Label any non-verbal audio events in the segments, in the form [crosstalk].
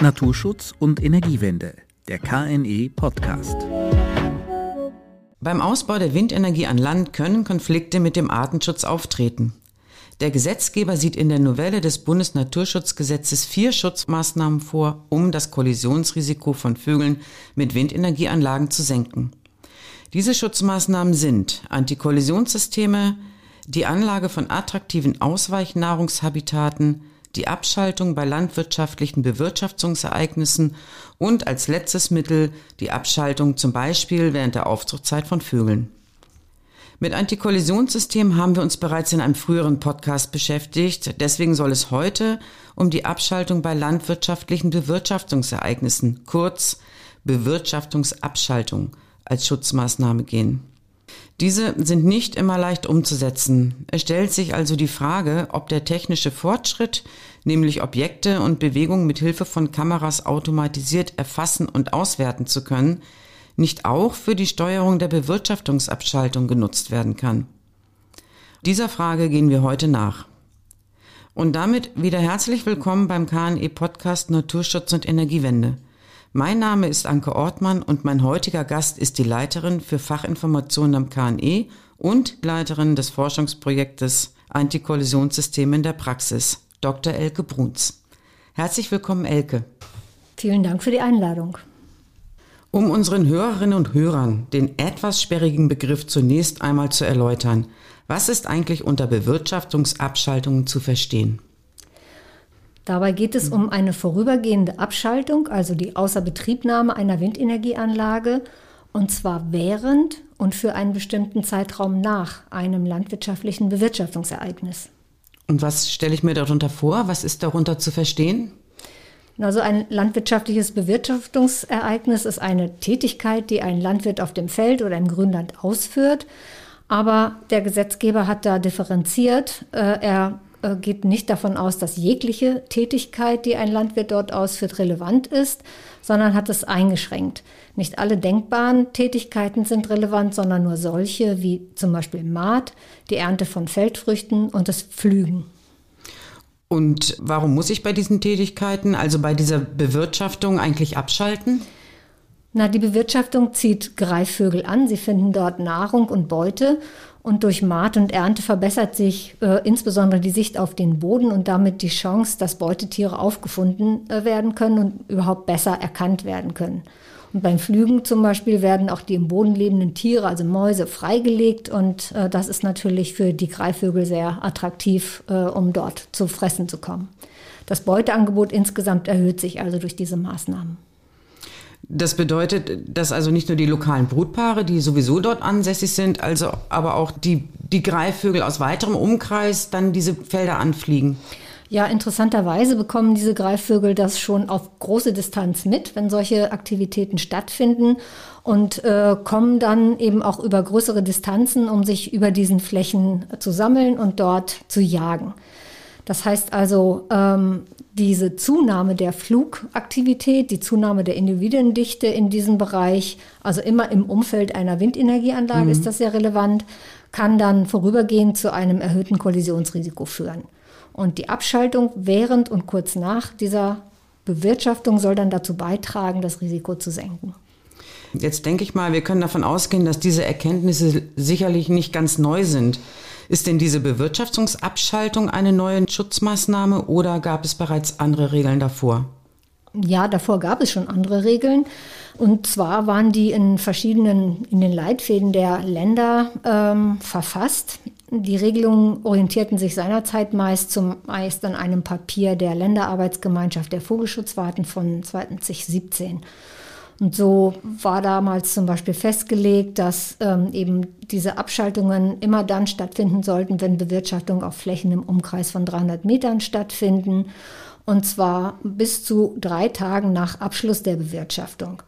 Naturschutz und Energiewende, der KNE Podcast. Beim Ausbau der Windenergie an Land können Konflikte mit dem Artenschutz auftreten. Der Gesetzgeber sieht in der Novelle des Bundesnaturschutzgesetzes vier Schutzmaßnahmen vor, um das Kollisionsrisiko von Vögeln mit Windenergieanlagen zu senken. Diese Schutzmaßnahmen sind Antikollisionssysteme, die Anlage von attraktiven Ausweichnahrungshabitaten, die Abschaltung bei landwirtschaftlichen Bewirtschaftungsereignissen und als letztes Mittel die Abschaltung zum Beispiel während der Aufzuchtzeit von Vögeln. Mit Antikollisionssystemen haben wir uns bereits in einem früheren Podcast beschäftigt. Deswegen soll es heute um die Abschaltung bei landwirtschaftlichen Bewirtschaftungsereignissen, kurz Bewirtschaftungsabschaltung, als Schutzmaßnahme gehen. Diese sind nicht immer leicht umzusetzen. Es stellt sich also die Frage, ob der technische Fortschritt, nämlich Objekte und Bewegungen mit Hilfe von Kameras automatisiert erfassen und auswerten zu können, nicht auch für die Steuerung der Bewirtschaftungsabschaltung genutzt werden kann? Dieser Frage gehen wir heute nach. Und damit wieder herzlich willkommen beim KNE Podcast Naturschutz und Energiewende. Mein Name ist Anke Ortmann und mein heutiger Gast ist die Leiterin für Fachinformationen am KNE und Leiterin des Forschungsprojektes Antikollisionssysteme in der Praxis, Dr. Elke Bruns. Herzlich willkommen, Elke. Vielen Dank für die Einladung. Um unseren Hörerinnen und Hörern den etwas sperrigen Begriff zunächst einmal zu erläutern, was ist eigentlich unter Bewirtschaftungsabschaltungen zu verstehen? Dabei geht es um eine vorübergehende Abschaltung, also die Außerbetriebnahme einer Windenergieanlage, und zwar während und für einen bestimmten Zeitraum nach einem landwirtschaftlichen Bewirtschaftungsereignis. Und was stelle ich mir darunter vor? Was ist darunter zu verstehen? Also ein landwirtschaftliches Bewirtschaftungsereignis ist eine Tätigkeit, die ein Landwirt auf dem Feld oder im Grünland ausführt. Aber der Gesetzgeber hat da differenziert. Äh, er äh, geht nicht davon aus, dass jegliche Tätigkeit, die ein Landwirt dort ausführt, relevant ist, sondern hat es eingeschränkt. Nicht alle denkbaren Tätigkeiten sind relevant, sondern nur solche wie zum Beispiel Maat, die Ernte von Feldfrüchten und das Pflügen. Und warum muss ich bei diesen Tätigkeiten, also bei dieser Bewirtschaftung, eigentlich abschalten? Na, die Bewirtschaftung zieht Greifvögel an. Sie finden dort Nahrung und Beute. Und durch Maat und Ernte verbessert sich äh, insbesondere die Sicht auf den Boden und damit die Chance, dass Beutetiere aufgefunden äh, werden können und überhaupt besser erkannt werden können. Und beim Flügen zum Beispiel werden auch die im Boden lebenden Tiere, also Mäuse, freigelegt. Und äh, das ist natürlich für die Greifvögel sehr attraktiv, äh, um dort zu fressen zu kommen. Das Beuteangebot insgesamt erhöht sich also durch diese Maßnahmen. Das bedeutet, dass also nicht nur die lokalen Brutpaare, die sowieso dort ansässig sind, also aber auch die, die Greifvögel aus weiterem Umkreis dann diese Felder anfliegen. Ja, interessanterweise bekommen diese Greifvögel das schon auf große Distanz mit, wenn solche Aktivitäten stattfinden und äh, kommen dann eben auch über größere Distanzen, um sich über diesen Flächen zu sammeln und dort zu jagen. Das heißt also, ähm, diese Zunahme der Flugaktivität, die Zunahme der Individuendichte in diesem Bereich, also immer im Umfeld einer Windenergieanlage mhm. ist das sehr relevant, kann dann vorübergehend zu einem erhöhten Kollisionsrisiko führen. Und die Abschaltung während und kurz nach dieser Bewirtschaftung soll dann dazu beitragen, das Risiko zu senken. Jetzt denke ich mal, wir können davon ausgehen, dass diese Erkenntnisse sicherlich nicht ganz neu sind. Ist denn diese Bewirtschaftungsabschaltung eine neue Schutzmaßnahme oder gab es bereits andere Regeln davor? Ja, davor gab es schon andere Regeln. Und zwar waren die in verschiedenen, in den Leitfäden der Länder ähm, verfasst. Die Regelungen orientierten sich seinerzeit meist zumeist an einem Papier der Länderarbeitsgemeinschaft der Vogelschutzwarten von 2017. Und so war damals zum Beispiel festgelegt, dass ähm, eben diese Abschaltungen immer dann stattfinden sollten, wenn Bewirtschaftungen auf Flächen im Umkreis von 300 Metern stattfinden. Und zwar bis zu drei Tagen nach Abschluss der Bewirtschaftung.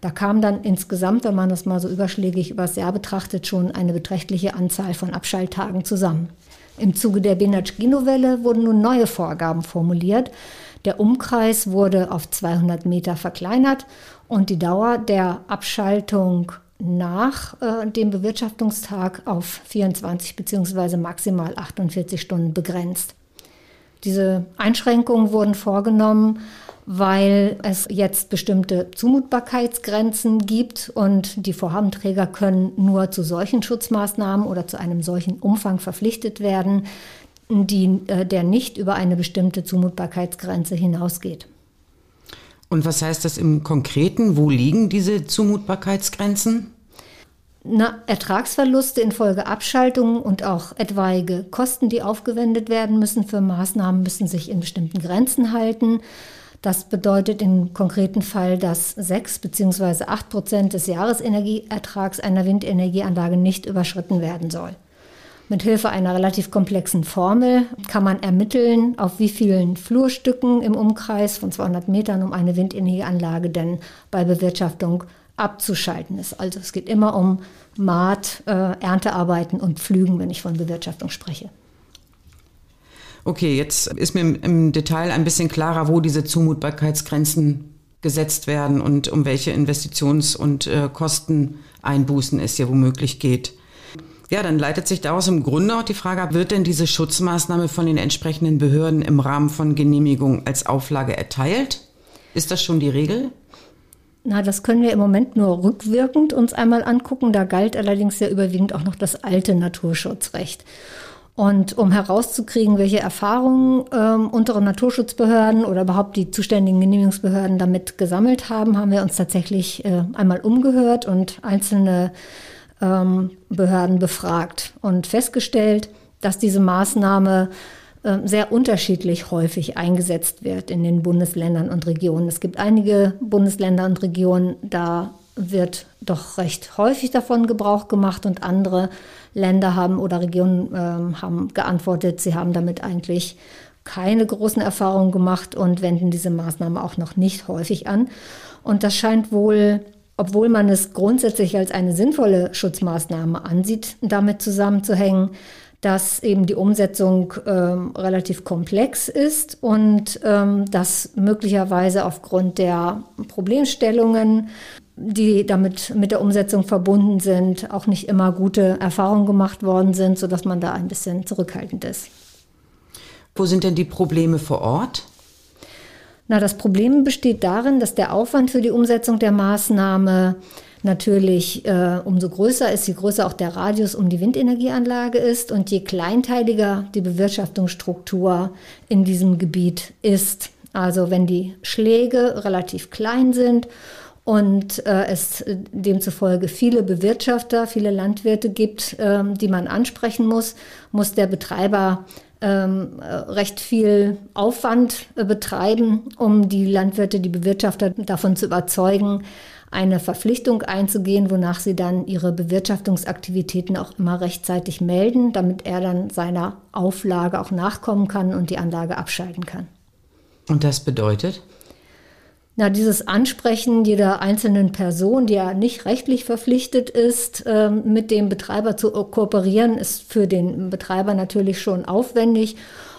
Da kam dann insgesamt, wenn man das mal so überschlägig übers Jahr betrachtet, schon eine beträchtliche Anzahl von Abschalttagen zusammen. Im Zuge der Benatschki-Novelle wurden nun neue Vorgaben formuliert. Der Umkreis wurde auf 200 Meter verkleinert und die Dauer der Abschaltung nach äh, dem Bewirtschaftungstag auf 24 bzw. maximal 48 Stunden begrenzt. Diese Einschränkungen wurden vorgenommen, weil es jetzt bestimmte Zumutbarkeitsgrenzen gibt und die Vorhabenträger können nur zu solchen Schutzmaßnahmen oder zu einem solchen Umfang verpflichtet werden, die, äh, der nicht über eine bestimmte Zumutbarkeitsgrenze hinausgeht. Und was heißt das im Konkreten? Wo liegen diese Zumutbarkeitsgrenzen? Na, Ertragsverluste infolge Abschaltungen und auch etwaige Kosten, die aufgewendet werden müssen für Maßnahmen, müssen sich in bestimmten Grenzen halten. Das bedeutet im konkreten Fall, dass sechs bzw. acht Prozent des Jahresenergieertrags einer Windenergieanlage nicht überschritten werden soll. Mit Hilfe einer relativ komplexen Formel kann man ermitteln, auf wie vielen Flurstücken im Umkreis von 200 Metern um eine Windenergieanlage denn bei Bewirtschaftung abzuschalten ist. Also es geht immer um Maat, äh, Erntearbeiten und Pflügen, wenn ich von Bewirtschaftung spreche. Okay, jetzt ist mir im Detail ein bisschen klarer, wo diese Zumutbarkeitsgrenzen gesetzt werden und um welche Investitions- und äh, Kosteneinbußen es hier womöglich geht. Ja, dann leitet sich daraus im Grunde auch die Frage ab, wird denn diese Schutzmaßnahme von den entsprechenden Behörden im Rahmen von Genehmigung als Auflage erteilt? Ist das schon die Regel? Na, das können wir im Moment nur rückwirkend uns einmal angucken. Da galt allerdings ja überwiegend auch noch das alte Naturschutzrecht. Und um herauszukriegen, welche Erfahrungen ähm, unsere Naturschutzbehörden oder überhaupt die zuständigen Genehmigungsbehörden damit gesammelt haben, haben wir uns tatsächlich äh, einmal umgehört und einzelne Behörden befragt und festgestellt, dass diese Maßnahme äh, sehr unterschiedlich häufig eingesetzt wird in den Bundesländern und Regionen. Es gibt einige Bundesländer und Regionen, da wird doch recht häufig davon Gebrauch gemacht und andere Länder haben oder Regionen ähm, haben geantwortet, sie haben damit eigentlich keine großen Erfahrungen gemacht und wenden diese Maßnahme auch noch nicht häufig an. Und das scheint wohl, obwohl man es grundsätzlich als eine sinnvolle Schutzmaßnahme ansieht, damit zusammenzuhängen, dass eben die Umsetzung ähm, relativ komplex ist und ähm, dass möglicherweise aufgrund der Problemstellungen die damit mit der Umsetzung verbunden sind, auch nicht immer gute Erfahrungen gemacht worden sind, sodass man da ein bisschen zurückhaltend ist. Wo sind denn die Probleme vor Ort? Na, das Problem besteht darin, dass der Aufwand für die Umsetzung der Maßnahme natürlich äh, umso größer ist, je größer auch der Radius um die Windenergieanlage ist und je kleinteiliger die Bewirtschaftungsstruktur in diesem Gebiet ist. Also wenn die Schläge relativ klein sind und äh, es demzufolge viele Bewirtschafter, viele Landwirte gibt, ähm, die man ansprechen muss, muss der Betreiber ähm, äh, recht viel Aufwand äh, betreiben, um die Landwirte, die Bewirtschafter davon zu überzeugen, eine Verpflichtung einzugehen, wonach sie dann ihre Bewirtschaftungsaktivitäten auch immer rechtzeitig melden, damit er dann seiner Auflage auch nachkommen kann und die Anlage abschalten kann. Und das bedeutet? Na, dieses Ansprechen jeder einzelnen Person, die ja nicht rechtlich verpflichtet ist, ähm, mit dem Betreiber zu kooperieren, ist für den Betreiber natürlich schon aufwendig.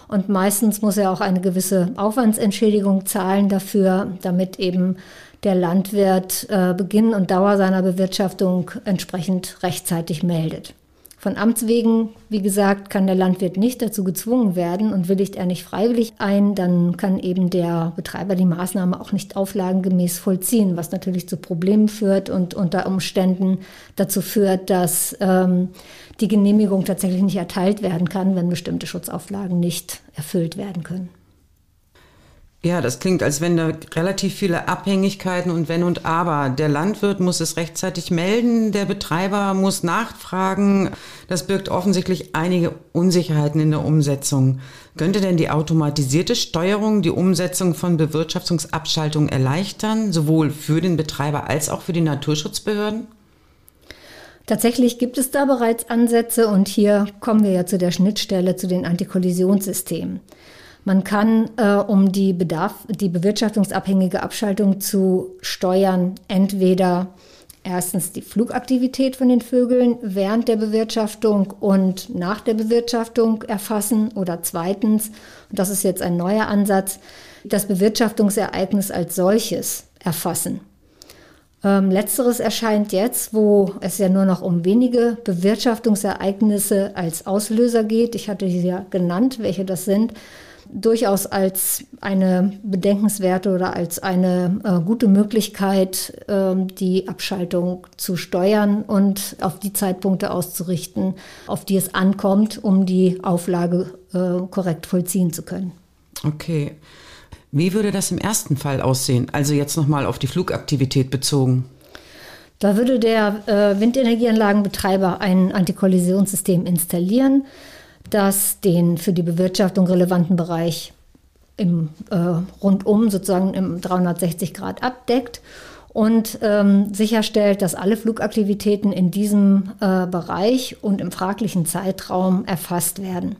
Und meistens muss er auch eine gewisse Aufwandsentschädigung zahlen dafür, damit eben der Landwirt äh, Beginn und Dauer seiner Bewirtschaftung entsprechend rechtzeitig meldet. Von Amts wegen, wie gesagt, kann der Landwirt nicht dazu gezwungen werden und willigt er nicht freiwillig ein, dann kann eben der Betreiber die Maßnahme auch nicht auflagengemäß vollziehen, was natürlich zu Problemen führt und unter Umständen dazu führt, dass ähm, die Genehmigung tatsächlich nicht erteilt werden kann, wenn bestimmte Schutzauflagen nicht erfüllt werden können. Ja, das klingt, als wenn da relativ viele Abhängigkeiten und Wenn und Aber. Der Landwirt muss es rechtzeitig melden, der Betreiber muss nachfragen. Das birgt offensichtlich einige Unsicherheiten in der Umsetzung. Könnte denn die automatisierte Steuerung die Umsetzung von Bewirtschaftungsabschaltungen erleichtern, sowohl für den Betreiber als auch für die Naturschutzbehörden? Tatsächlich gibt es da bereits Ansätze und hier kommen wir ja zu der Schnittstelle zu den Antikollisionssystemen. Man kann, äh, um die, Bedarf, die bewirtschaftungsabhängige Abschaltung zu steuern, entweder erstens die Flugaktivität von den Vögeln während der Bewirtschaftung und nach der Bewirtschaftung erfassen oder zweitens, und das ist jetzt ein neuer Ansatz, das Bewirtschaftungsereignis als solches erfassen. Ähm, letzteres erscheint jetzt, wo es ja nur noch um wenige Bewirtschaftungsereignisse als Auslöser geht. Ich hatte sie ja genannt, welche das sind durchaus als eine bedenkenswerte oder als eine äh, gute Möglichkeit, äh, die Abschaltung zu steuern und auf die Zeitpunkte auszurichten, auf die es ankommt, um die Auflage äh, korrekt vollziehen zu können. Okay. Wie würde das im ersten Fall aussehen? Also jetzt nochmal auf die Flugaktivität bezogen. Da würde der äh, Windenergieanlagenbetreiber ein Antikollisionssystem installieren das den für die Bewirtschaftung relevanten Bereich im äh, rundum sozusagen im 360 Grad abdeckt und ähm, sicherstellt, dass alle Flugaktivitäten in diesem äh, Bereich und im fraglichen Zeitraum erfasst werden.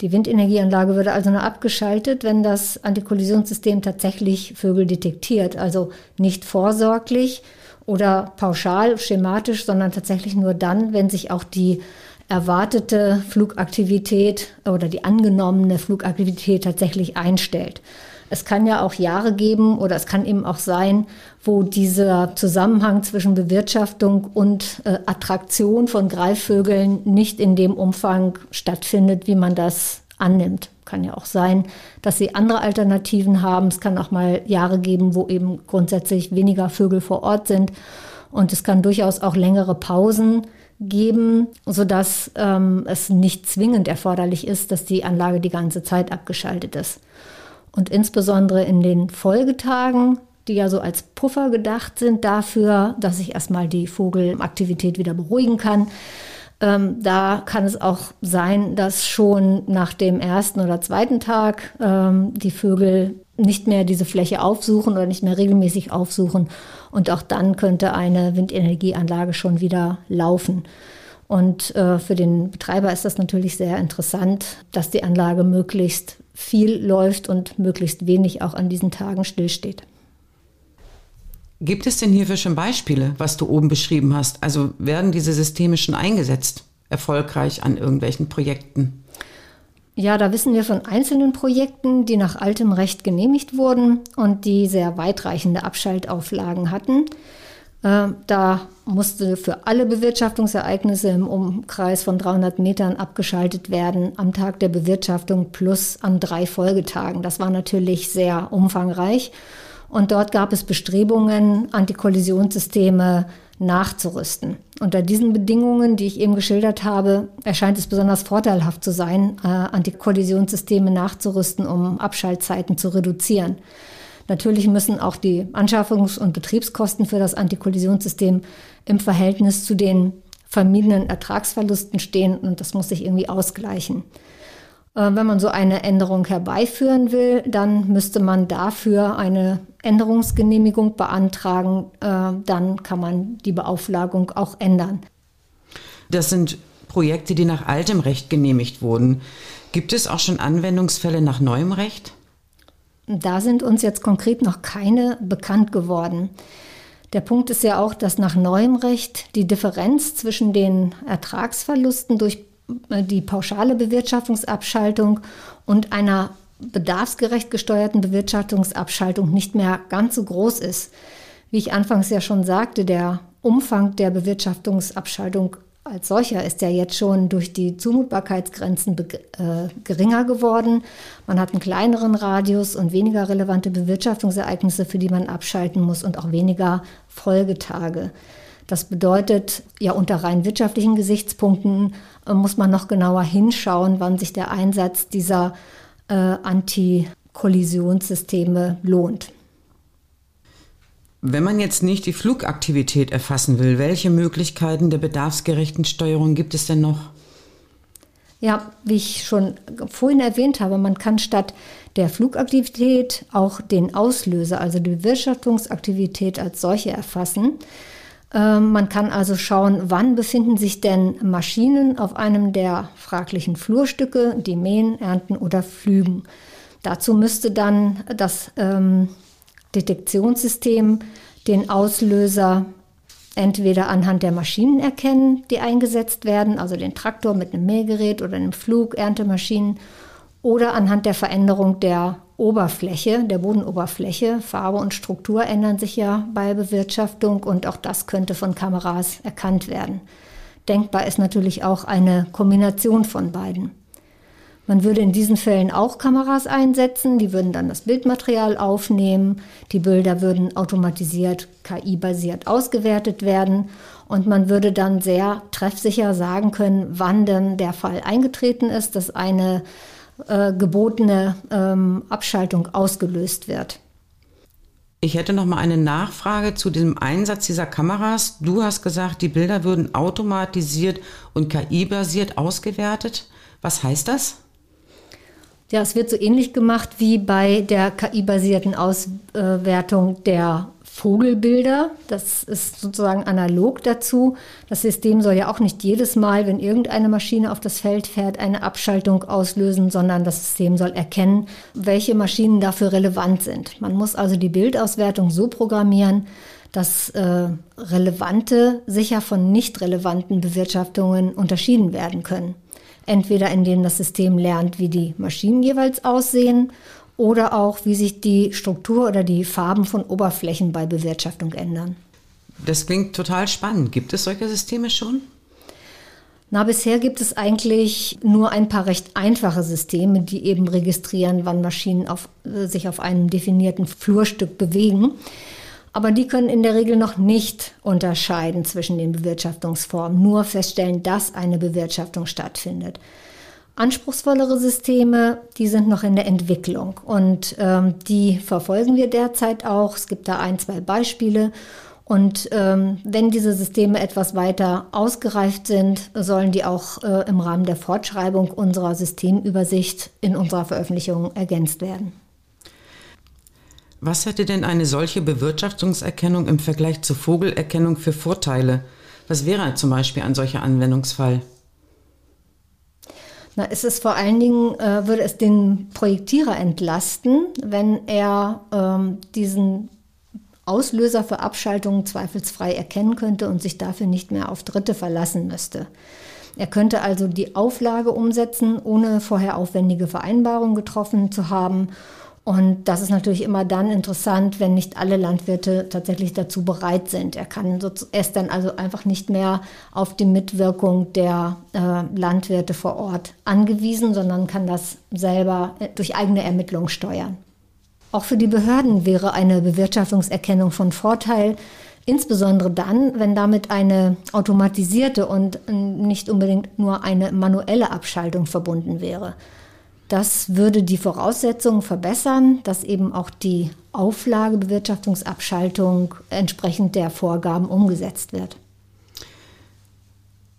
Die Windenergieanlage würde also nur abgeschaltet, wenn das Antikollisionssystem tatsächlich Vögel detektiert, also nicht vorsorglich oder pauschal, schematisch, sondern tatsächlich nur dann, wenn sich auch die erwartete Flugaktivität oder die angenommene Flugaktivität tatsächlich einstellt. Es kann ja auch Jahre geben oder es kann eben auch sein, wo dieser Zusammenhang zwischen Bewirtschaftung und äh, Attraktion von Greifvögeln nicht in dem Umfang stattfindet, wie man das annimmt. Kann ja auch sein, dass sie andere Alternativen haben. Es kann auch mal Jahre geben, wo eben grundsätzlich weniger Vögel vor Ort sind. Und es kann durchaus auch längere Pausen geben, sodass ähm, es nicht zwingend erforderlich ist, dass die Anlage die ganze Zeit abgeschaltet ist. Und insbesondere in den Folgetagen, die ja so als Puffer gedacht sind dafür, dass ich erstmal die Vogelaktivität wieder beruhigen kann, ähm, da kann es auch sein, dass schon nach dem ersten oder zweiten Tag ähm, die Vögel nicht mehr diese Fläche aufsuchen oder nicht mehr regelmäßig aufsuchen. Und auch dann könnte eine Windenergieanlage schon wieder laufen. Und äh, für den Betreiber ist das natürlich sehr interessant, dass die Anlage möglichst viel läuft und möglichst wenig auch an diesen Tagen stillsteht. Gibt es denn hierfür schon Beispiele, was du oben beschrieben hast? Also werden diese Systeme schon eingesetzt, erfolgreich an irgendwelchen Projekten? Ja, da wissen wir von einzelnen Projekten, die nach altem Recht genehmigt wurden und die sehr weitreichende Abschaltauflagen hatten. Äh, da musste für alle Bewirtschaftungsereignisse im Umkreis von 300 Metern abgeschaltet werden am Tag der Bewirtschaftung plus an drei Folgetagen. Das war natürlich sehr umfangreich. Und dort gab es Bestrebungen, Antikollisionssysteme nachzurüsten. Unter diesen Bedingungen, die ich eben geschildert habe, erscheint es besonders vorteilhaft zu sein, äh, Antikollisionssysteme nachzurüsten, um Abschaltzeiten zu reduzieren. Natürlich müssen auch die Anschaffungs- und Betriebskosten für das Antikollisionssystem im Verhältnis zu den vermiedenen Ertragsverlusten stehen und das muss sich irgendwie ausgleichen. Äh, wenn man so eine Änderung herbeiführen will, dann müsste man dafür eine Änderungsgenehmigung beantragen. Äh, dann kann man die Beauflagung auch ändern. Das sind Projekte, die nach altem Recht genehmigt wurden. Gibt es auch schon Anwendungsfälle nach neuem Recht? Da sind uns jetzt konkret noch keine bekannt geworden. Der Punkt ist ja auch, dass nach neuem Recht die Differenz zwischen den Ertragsverlusten durch die pauschale Bewirtschaftungsabschaltung und einer bedarfsgerecht gesteuerten Bewirtschaftungsabschaltung nicht mehr ganz so groß ist. Wie ich anfangs ja schon sagte, der Umfang der Bewirtschaftungsabschaltung als solcher ist ja jetzt schon durch die Zumutbarkeitsgrenzen äh, geringer geworden. Man hat einen kleineren Radius und weniger relevante Bewirtschaftungsereignisse, für die man abschalten muss und auch weniger Folgetage. Das bedeutet, ja, unter rein wirtschaftlichen Gesichtspunkten äh, muss man noch genauer hinschauen, wann sich der Einsatz dieser äh, Antikollisionssysteme lohnt. Wenn man jetzt nicht die Flugaktivität erfassen will, welche Möglichkeiten der bedarfsgerechten Steuerung gibt es denn noch? Ja, wie ich schon vorhin erwähnt habe, man kann statt der Flugaktivität auch den Auslöser, also die Bewirtschaftungsaktivität als solche erfassen. Ähm, man kann also schauen, wann befinden sich denn Maschinen auf einem der fraglichen Flurstücke, die mähen, ernten oder pflügen. Dazu müsste dann das ähm, Detektionssystem den Auslöser entweder anhand der Maschinen erkennen, die eingesetzt werden, also den Traktor mit einem Mähgerät oder einem Flug, Erntemaschinen, oder anhand der Veränderung der Oberfläche, der Bodenoberfläche. Farbe und Struktur ändern sich ja bei Bewirtschaftung und auch das könnte von Kameras erkannt werden. Denkbar ist natürlich auch eine Kombination von beiden. Man würde in diesen Fällen auch Kameras einsetzen, die würden dann das Bildmaterial aufnehmen, die Bilder würden automatisiert KI-basiert ausgewertet werden und man würde dann sehr treffsicher sagen können, wann denn der Fall eingetreten ist, dass eine äh, gebotene ähm, Abschaltung ausgelöst wird. Ich hätte noch mal eine Nachfrage zu dem Einsatz dieser Kameras. Du hast gesagt, die Bilder würden automatisiert und KI-basiert ausgewertet. Was heißt das? Ja, es wird so ähnlich gemacht wie bei der KI-basierten Auswertung der Vogelbilder. Das ist sozusagen analog dazu. Das System soll ja auch nicht jedes Mal, wenn irgendeine Maschine auf das Feld fährt, eine Abschaltung auslösen, sondern das System soll erkennen, welche Maschinen dafür relevant sind. Man muss also die Bildauswertung so programmieren, dass äh, relevante sicher von nicht relevanten Bewirtschaftungen unterschieden werden können. Entweder indem das System lernt, wie die Maschinen jeweils aussehen oder auch, wie sich die Struktur oder die Farben von Oberflächen bei Bewirtschaftung ändern. Das klingt total spannend. Gibt es solche Systeme schon? Na, bisher gibt es eigentlich nur ein paar recht einfache Systeme, die eben registrieren, wann Maschinen auf, äh, sich auf einem definierten Flurstück bewegen. Aber die können in der Regel noch nicht unterscheiden zwischen den Bewirtschaftungsformen, nur feststellen, dass eine Bewirtschaftung stattfindet. Anspruchsvollere Systeme, die sind noch in der Entwicklung und ähm, die verfolgen wir derzeit auch. Es gibt da ein, zwei Beispiele. Und ähm, wenn diese Systeme etwas weiter ausgereift sind, sollen die auch äh, im Rahmen der Fortschreibung unserer Systemübersicht in unserer Veröffentlichung ergänzt werden. Was hätte denn eine solche Bewirtschaftungserkennung im Vergleich zur Vogelerkennung für Vorteile? Was wäre zum Beispiel ein solcher Anwendungsfall? Na, es ist vor allen Dingen, äh, würde es den Projektierer entlasten, wenn er ähm, diesen Auslöser für Abschaltungen zweifelsfrei erkennen könnte und sich dafür nicht mehr auf Dritte verlassen müsste. Er könnte also die Auflage umsetzen, ohne vorher aufwendige Vereinbarungen getroffen zu haben und das ist natürlich immer dann interessant, wenn nicht alle Landwirte tatsächlich dazu bereit sind. Er kann so, ist dann also einfach nicht mehr auf die Mitwirkung der äh, Landwirte vor Ort angewiesen, sondern kann das selber äh, durch eigene Ermittlungen steuern. Auch für die Behörden wäre eine Bewirtschaftungserkennung von Vorteil, insbesondere dann, wenn damit eine automatisierte und äh, nicht unbedingt nur eine manuelle Abschaltung verbunden wäre. Das würde die Voraussetzungen verbessern, dass eben auch die Auflagebewirtschaftungsabschaltung entsprechend der Vorgaben umgesetzt wird.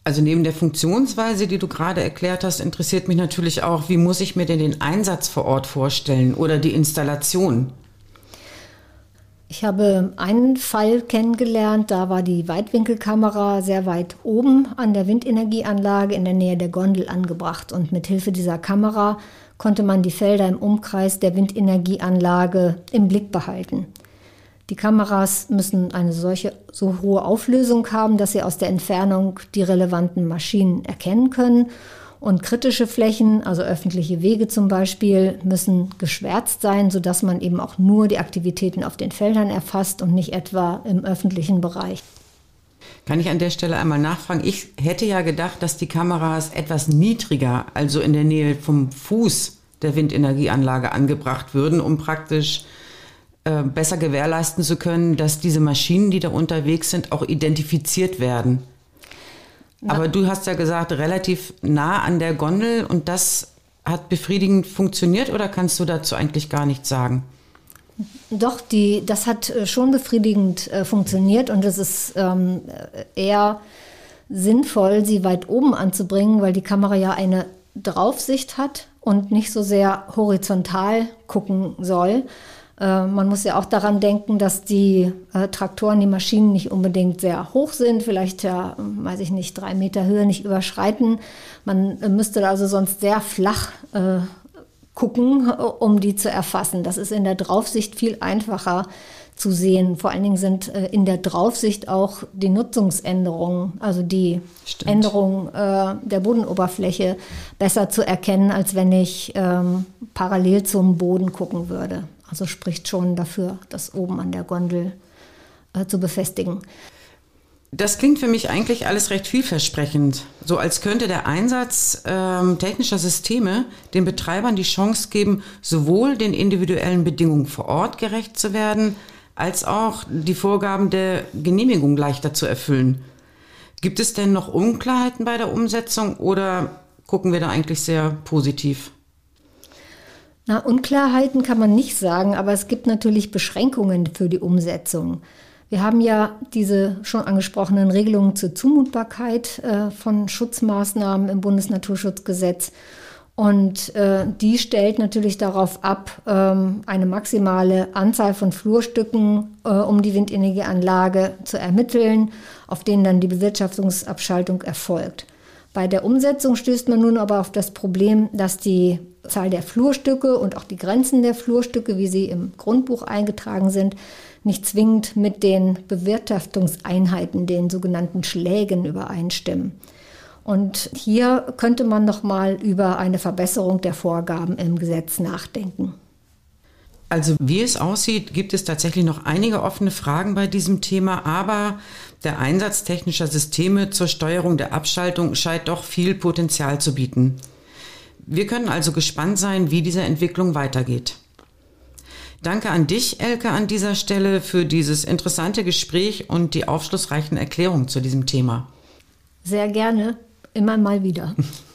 Also neben der Funktionsweise, die du gerade erklärt hast, interessiert mich natürlich auch, wie muss ich mir denn den Einsatz vor Ort vorstellen oder die Installation? Ich habe einen Fall kennengelernt, da war die Weitwinkelkamera sehr weit oben an der Windenergieanlage in der Nähe der Gondel angebracht und mit Hilfe dieser Kamera konnte man die Felder im Umkreis der Windenergieanlage im Blick behalten. Die Kameras müssen eine solche so hohe Auflösung haben, dass sie aus der Entfernung die relevanten Maschinen erkennen können. Und kritische Flächen, also öffentliche Wege zum Beispiel, müssen geschwärzt sein, sodass man eben auch nur die Aktivitäten auf den Feldern erfasst und nicht etwa im öffentlichen Bereich. Kann ich an der Stelle einmal nachfragen? Ich hätte ja gedacht, dass die Kameras etwas niedriger, also in der Nähe vom Fuß der Windenergieanlage angebracht würden, um praktisch äh, besser gewährleisten zu können, dass diese Maschinen, die da unterwegs sind, auch identifiziert werden. Na. Aber du hast ja gesagt, relativ nah an der Gondel und das hat befriedigend funktioniert oder kannst du dazu eigentlich gar nichts sagen? Doch, die, das hat äh, schon befriedigend äh, funktioniert und es ist ähm, eher sinnvoll, sie weit oben anzubringen, weil die Kamera ja eine Draufsicht hat und nicht so sehr horizontal gucken soll. Äh, man muss ja auch daran denken, dass die äh, Traktoren, die Maschinen nicht unbedingt sehr hoch sind, vielleicht ja, weiß ich nicht, drei Meter Höhe nicht überschreiten. Man äh, müsste also sonst sehr flach gucken, um die zu erfassen. Das ist in der Draufsicht viel einfacher zu sehen. Vor allen Dingen sind äh, in der Draufsicht auch die Nutzungsänderungen, also die Stimmt. Änderung äh, der Bodenoberfläche besser zu erkennen, als wenn ich ähm, parallel zum Boden gucken würde. Also spricht schon dafür, das oben an der Gondel äh, zu befestigen. Das klingt für mich eigentlich alles recht vielversprechend. So als könnte der Einsatz ähm, technischer Systeme den Betreibern die Chance geben, sowohl den individuellen Bedingungen vor Ort gerecht zu werden, als auch die Vorgaben der Genehmigung leichter zu erfüllen. Gibt es denn noch Unklarheiten bei der Umsetzung oder gucken wir da eigentlich sehr positiv? Na, Unklarheiten kann man nicht sagen, aber es gibt natürlich Beschränkungen für die Umsetzung. Wir haben ja diese schon angesprochenen Regelungen zur Zumutbarkeit äh, von Schutzmaßnahmen im Bundesnaturschutzgesetz. Und äh, die stellt natürlich darauf ab, ähm, eine maximale Anzahl von Flurstücken, äh, um die Windenergieanlage zu ermitteln, auf denen dann die Bewirtschaftungsabschaltung erfolgt. Bei der Umsetzung stößt man nun aber auf das Problem, dass die Zahl der Flurstücke und auch die Grenzen der Flurstücke, wie sie im Grundbuch eingetragen sind, nicht zwingend mit den Bewirtschaftungseinheiten, den sogenannten Schlägen übereinstimmen. Und hier könnte man noch mal über eine Verbesserung der Vorgaben im Gesetz nachdenken. Also wie es aussieht, gibt es tatsächlich noch einige offene Fragen bei diesem Thema, aber der Einsatz technischer Systeme zur Steuerung der Abschaltung scheint doch viel Potenzial zu bieten. Wir können also gespannt sein, wie diese Entwicklung weitergeht. Danke an dich, Elke, an dieser Stelle für dieses interessante Gespräch und die aufschlussreichen Erklärungen zu diesem Thema. Sehr gerne, immer mal wieder. [laughs]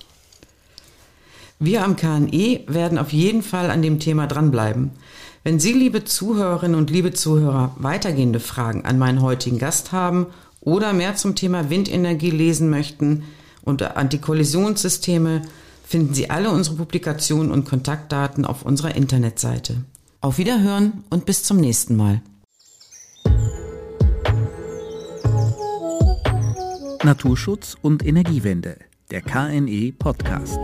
Wir am KNE werden auf jeden Fall an dem Thema dranbleiben. Wenn Sie, liebe Zuhörerinnen und liebe Zuhörer, weitergehende Fragen an meinen heutigen Gast haben oder mehr zum Thema Windenergie lesen möchten und Antikollisionssysteme, finden Sie alle unsere Publikationen und Kontaktdaten auf unserer Internetseite. Auf Wiederhören und bis zum nächsten Mal. Naturschutz und Energiewende, der KNE Podcast.